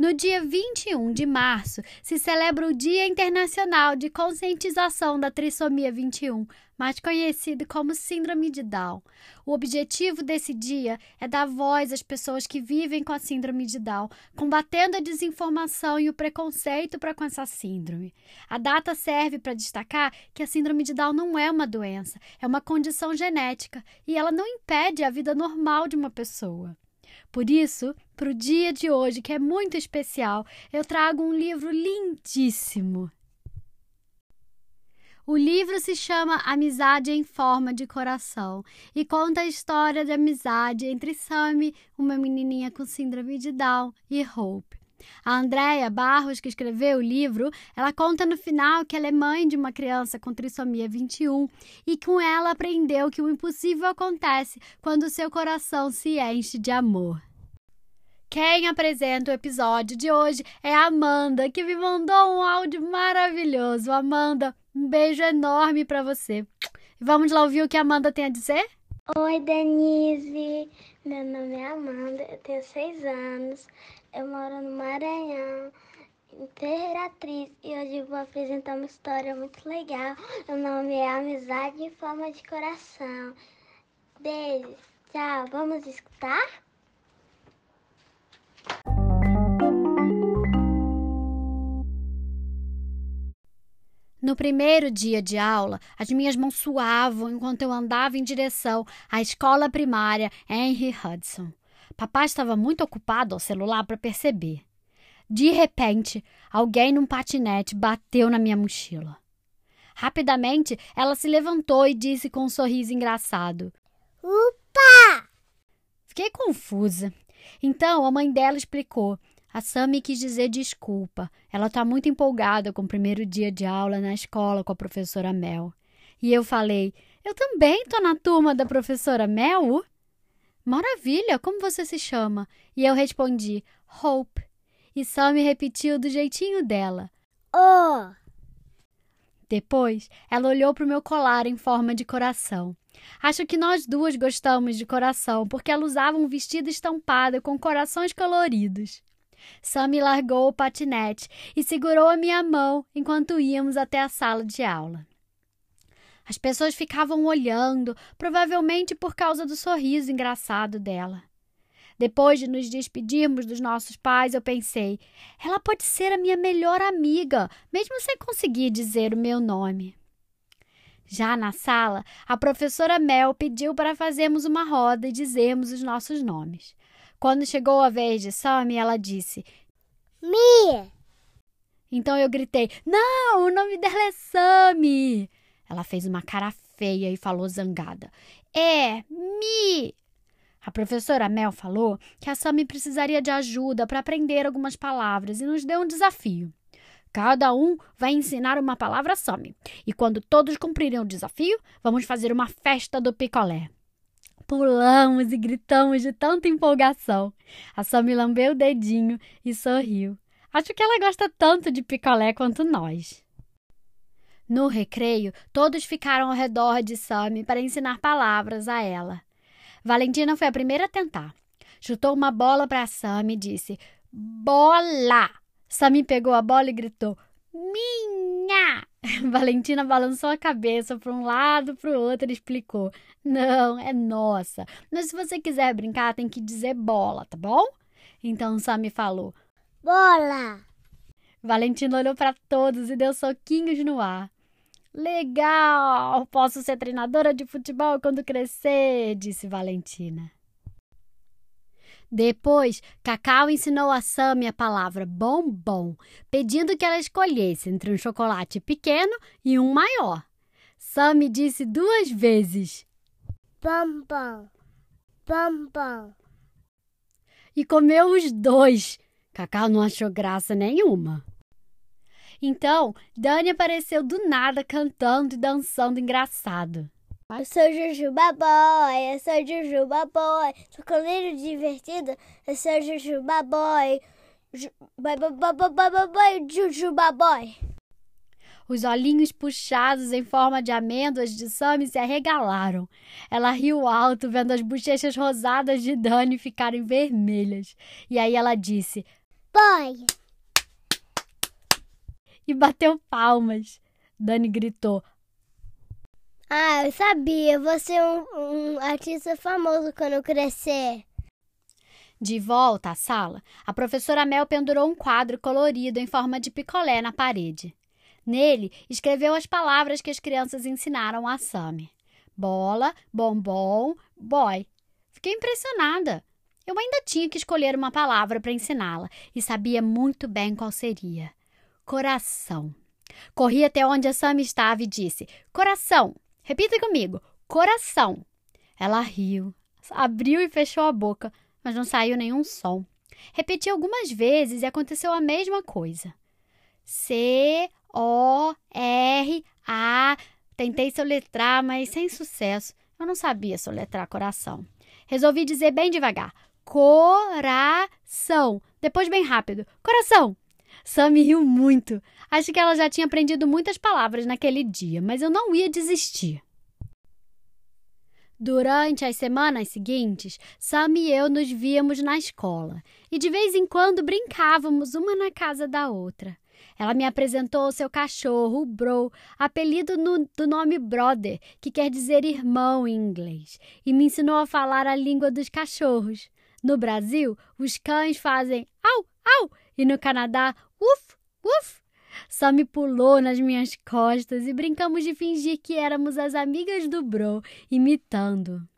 No dia 21 de março se celebra o Dia Internacional de Conscientização da Trissomia 21, mais conhecido como Síndrome de Down. O objetivo desse dia é dar voz às pessoas que vivem com a Síndrome de Down, combatendo a desinformação e o preconceito para com essa síndrome. A data serve para destacar que a Síndrome de Down não é uma doença, é uma condição genética e ela não impede a vida normal de uma pessoa. Por isso, para o dia de hoje, que é muito especial, eu trago um livro lindíssimo. O livro se chama Amizade em Forma de Coração e conta a história de amizade entre Sammy, uma menininha com síndrome de Down, e Hope. A Andrea Barros, que escreveu o livro, ela conta no final que ela é mãe de uma criança com trissomia 21 e com ela aprendeu que o impossível acontece quando seu coração se enche de amor. Quem apresenta o episódio de hoje é a Amanda, que me mandou um áudio maravilhoso. Amanda, um beijo enorme para você. Vamos lá ouvir o que a Amanda tem a dizer? Oi, Denise. Meu nome é Amanda, eu tenho seis anos. Eu moro no Maranhão, Imperatriz, e hoje vou apresentar uma história muito legal. O nome é Amizade em Forma de Coração. Beijo, tchau. Vamos escutar? No primeiro dia de aula, as minhas mãos suavam enquanto eu andava em direção à escola primária Henry Hudson. Papai estava muito ocupado ao celular para perceber. De repente, alguém num patinete bateu na minha mochila. Rapidamente, ela se levantou e disse com um sorriso engraçado: Upa! Fiquei confusa. Então a mãe dela explicou a Sami quis dizer desculpa. Ela está muito empolgada com o primeiro dia de aula na escola com a professora Mel. E eu falei: Eu também estou na turma da professora Mel? Maravilha, como você se chama? E eu respondi: Hope. E Sammy repetiu do jeitinho dela: Oh! Depois, ela olhou para o meu colar em forma de coração. Acho que nós duas gostamos de coração, porque ela usava um vestido estampado com corações coloridos. Sammy largou o patinete e segurou a minha mão enquanto íamos até a sala de aula. As pessoas ficavam olhando, provavelmente por causa do sorriso engraçado dela. Depois de nos despedirmos dos nossos pais, eu pensei: ela pode ser a minha melhor amiga, mesmo sem conseguir dizer o meu nome. Já na sala, a professora Mel pediu para fazermos uma roda e dizermos os nossos nomes. Quando chegou a vez de Sammy, ela disse: Mi! Então eu gritei: Não, o nome dela é Sammy! Ela fez uma cara feia e falou zangada: É, Mi! A professora Mel falou que a Sammy precisaria de ajuda para aprender algumas palavras e nos deu um desafio. Cada um vai ensinar uma palavra a Sammy. E quando todos cumprirem o desafio, vamos fazer uma festa do picolé. Pulamos e gritamos de tanta empolgação. A Sammy lambeu o dedinho e sorriu. Acho que ela gosta tanto de picolé quanto nós. No recreio, todos ficaram ao redor de Sammy para ensinar palavras a ela. Valentina foi a primeira a tentar. Chutou uma bola para Sammy e disse: Bola! Sammy pegou a bola e gritou: Minha! Valentina balançou a cabeça para um lado, para o outro e explicou: Não, é nossa. Mas se você quiser brincar, tem que dizer bola, tá bom? Então Sammy falou: Bola! Valentina olhou para todos e deu soquinhos no ar. Legal! Posso ser treinadora de futebol quando crescer, disse Valentina. Depois, Cacau ensinou a Sammy a palavra bombom, pedindo que ela escolhesse entre um chocolate pequeno e um maior. Sammy disse duas vezes: Bombom, bombom. E comeu os dois. Cacau não achou graça nenhuma. Então, Dani apareceu do nada cantando e dançando engraçado. Eu sou Jujuba Boy, eu sou Jujuba Boy, sou coleiro divertido, eu sou Jujuba Boy, Ju- boy, boy, boy, boy, Jujuba Boy. Os olhinhos puxados em forma de amêndoas de Sammy se arregalaram. Ela riu alto, vendo as bochechas rosadas de Dani ficarem vermelhas. E aí ela disse: Boy! E bateu palmas. Dani gritou: Ah, eu sabia. Você é um, um artista famoso quando crescer. De volta à sala, a professora Mel pendurou um quadro colorido em forma de picolé na parede. Nele, escreveu as palavras que as crianças ensinaram a Sammy. Bola, bombom, boy. Fiquei impressionada. Eu ainda tinha que escolher uma palavra para ensiná-la e sabia muito bem qual seria. Coração. Corri até onde a Sammy estava e disse: Coração. Repita comigo: Coração. Ela riu, abriu e fechou a boca, mas não saiu nenhum som. Repeti algumas vezes e aconteceu a mesma coisa. C O R A. Tentei soletrar, mas sem sucesso. Eu não sabia soletrar coração. Resolvi dizer bem devagar: coração. Depois bem rápido: coração. Sam riu muito. Acho que ela já tinha aprendido muitas palavras naquele dia, mas eu não ia desistir. Durante as semanas seguintes, Sam e eu nos víamos na escola e de vez em quando brincávamos uma na casa da outra. Ela me apresentou seu cachorro, o Bro, apelido no, do nome Brother, que quer dizer irmão em inglês, e me ensinou a falar a língua dos cachorros. No Brasil, os cães fazem au, au, e no Canadá, uf, uf. Só me pulou nas minhas costas e brincamos de fingir que éramos as amigas do Bro, imitando.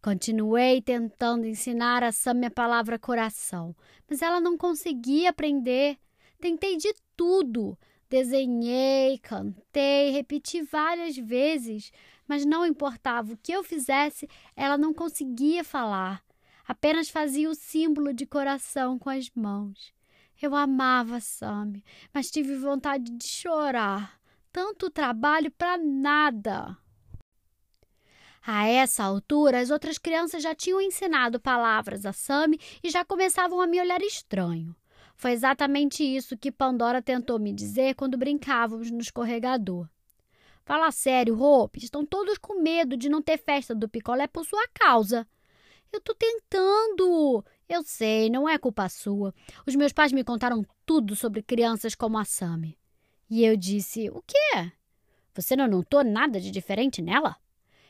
Continuei tentando ensinar a Sam a palavra coração, mas ela não conseguia aprender. Tentei de tudo. Desenhei, cantei, repeti várias vezes, mas não importava o que eu fizesse, ela não conseguia falar. Apenas fazia o símbolo de coração com as mãos. Eu amava Sammy, mas tive vontade de chorar. Tanto trabalho para nada. A essa altura, as outras crianças já tinham ensinado palavras a Sammy e já começavam a me olhar estranho. Foi exatamente isso que Pandora tentou me dizer quando brincávamos no escorregador. Fala sério, Hope, estão todos com medo de não ter festa do picolé por sua causa. Eu tô tentando. Eu sei, não é culpa sua. Os meus pais me contaram tudo sobre crianças como a Sammy. E eu disse: O quê? Você não notou nada de diferente nela?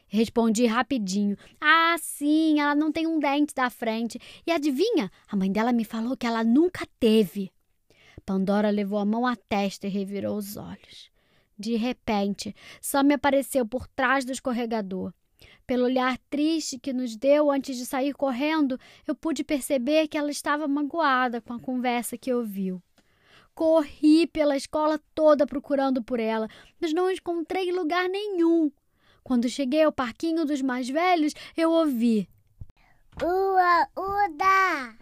Respondi rapidinho. Ah, sim, ela não tem um dente da frente. E adivinha? A mãe dela me falou que ela nunca teve. Pandora levou a mão à testa e revirou os olhos. De repente, Sam apareceu por trás do escorregador. Pelo olhar triste que nos deu antes de sair correndo, eu pude perceber que ela estava magoada com a conversa que ouviu. Corri pela escola toda procurando por ela, mas não encontrei lugar nenhum. Quando cheguei ao parquinho dos mais velhos, eu ouvi: Ua, Uda!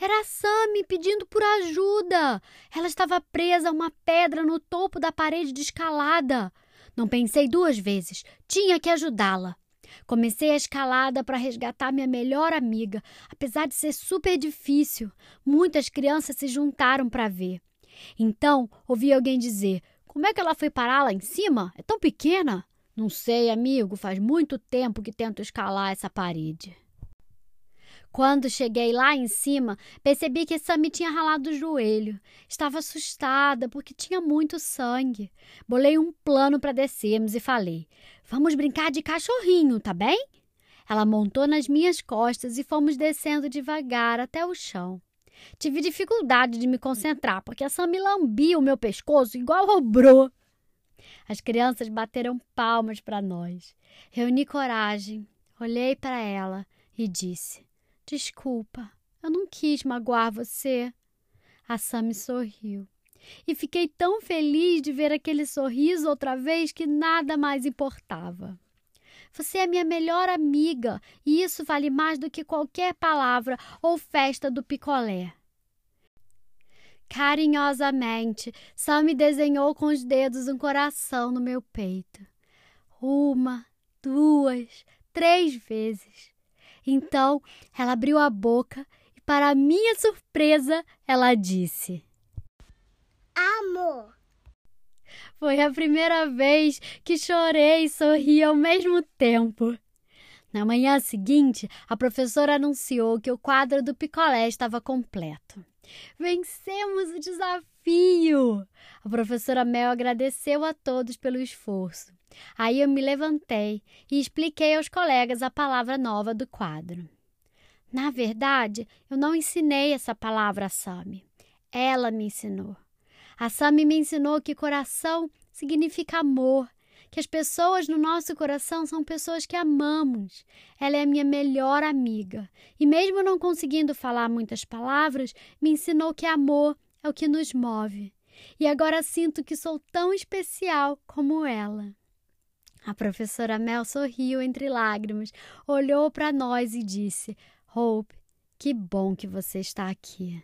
Era a Sammy pedindo por ajuda. Ela estava presa a uma pedra no topo da parede de escalada. Não pensei duas vezes. Tinha que ajudá-la. Comecei a escalada para resgatar minha melhor amiga, apesar de ser super difícil. Muitas crianças se juntaram para ver. Então, ouvi alguém dizer: como é que ela foi parar lá em cima? É tão pequena. Não sei, amigo, faz muito tempo que tento escalar essa parede. Quando cheguei lá em cima, percebi que Sammy tinha ralado o joelho. Estava assustada porque tinha muito sangue. Bolei um plano para descermos e falei: Vamos brincar de cachorrinho, tá bem? Ela montou nas minhas costas e fomos descendo devagar até o chão. Tive dificuldade de me concentrar, porque a Sam me lambia o meu pescoço igual ao. As crianças bateram palmas para nós. Reuni coragem, olhei para ela e disse: Desculpa, eu não quis magoar você. A Sam sorriu. E fiquei tão feliz de ver aquele sorriso outra vez que nada mais importava. Você é minha melhor amiga e isso vale mais do que qualquer palavra ou festa do picolé. Carinhosamente, Sam desenhou com os dedos um coração no meu peito. Uma, duas, três vezes. Então, ela abriu a boca e, para minha surpresa, ela disse: Amor. Foi a primeira vez que chorei e sorri ao mesmo tempo. Na manhã seguinte, a professora anunciou que o quadro do picolé estava completo. Vencemos o desafio! A professora Mel agradeceu a todos pelo esforço. Aí eu me levantei e expliquei aos colegas a palavra nova do quadro. Na verdade, eu não ensinei essa palavra a Sami. Ela me ensinou. A Sami me ensinou que coração significa amor, que as pessoas no nosso coração são pessoas que amamos. Ela é a minha melhor amiga. E mesmo não conseguindo falar muitas palavras, me ensinou que amor é o que nos move. E agora sinto que sou tão especial como ela. A professora Mel sorriu entre lágrimas, olhou para nós e disse: Hope, que bom que você está aqui.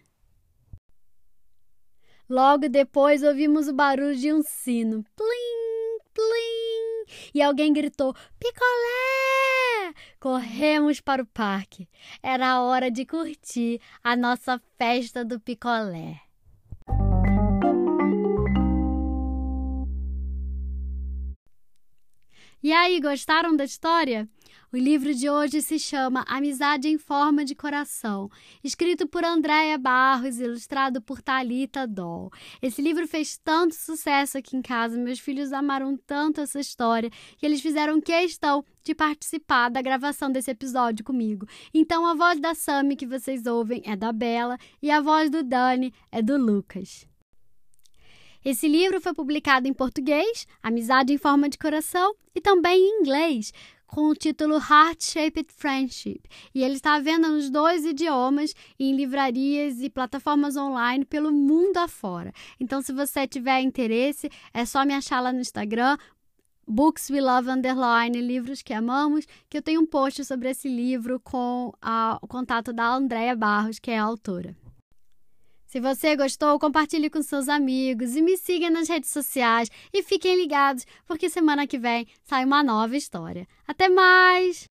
Logo depois ouvimos o barulho de um sino. Plim, plim! E alguém gritou: Picolé! Corremos para o parque. Era a hora de curtir a nossa festa do picolé. E aí, gostaram da história? O livro de hoje se chama Amizade em Forma de Coração, escrito por Andréia Barros, ilustrado por Talita Doll. Esse livro fez tanto sucesso aqui em casa, meus filhos amaram tanto essa história que eles fizeram questão de participar da gravação desse episódio comigo. Então a voz da Sammy que vocês ouvem é da Bela e a voz do Dani é do Lucas. Esse livro foi publicado em português, Amizade em Forma de Coração, e também em inglês, com o título Heart Shaped Friendship. E ele está à venda nos dois idiomas, em livrarias e plataformas online pelo mundo afora. Então, se você tiver interesse, é só me achar lá no Instagram, Books We Love Underline, Livros que Amamos, que eu tenho um post sobre esse livro com a, o contato da Andréia Barros, que é a autora. Se você gostou, compartilhe com seus amigos e me siga nas redes sociais e fiquem ligados, porque semana que vem sai uma nova história. Até mais!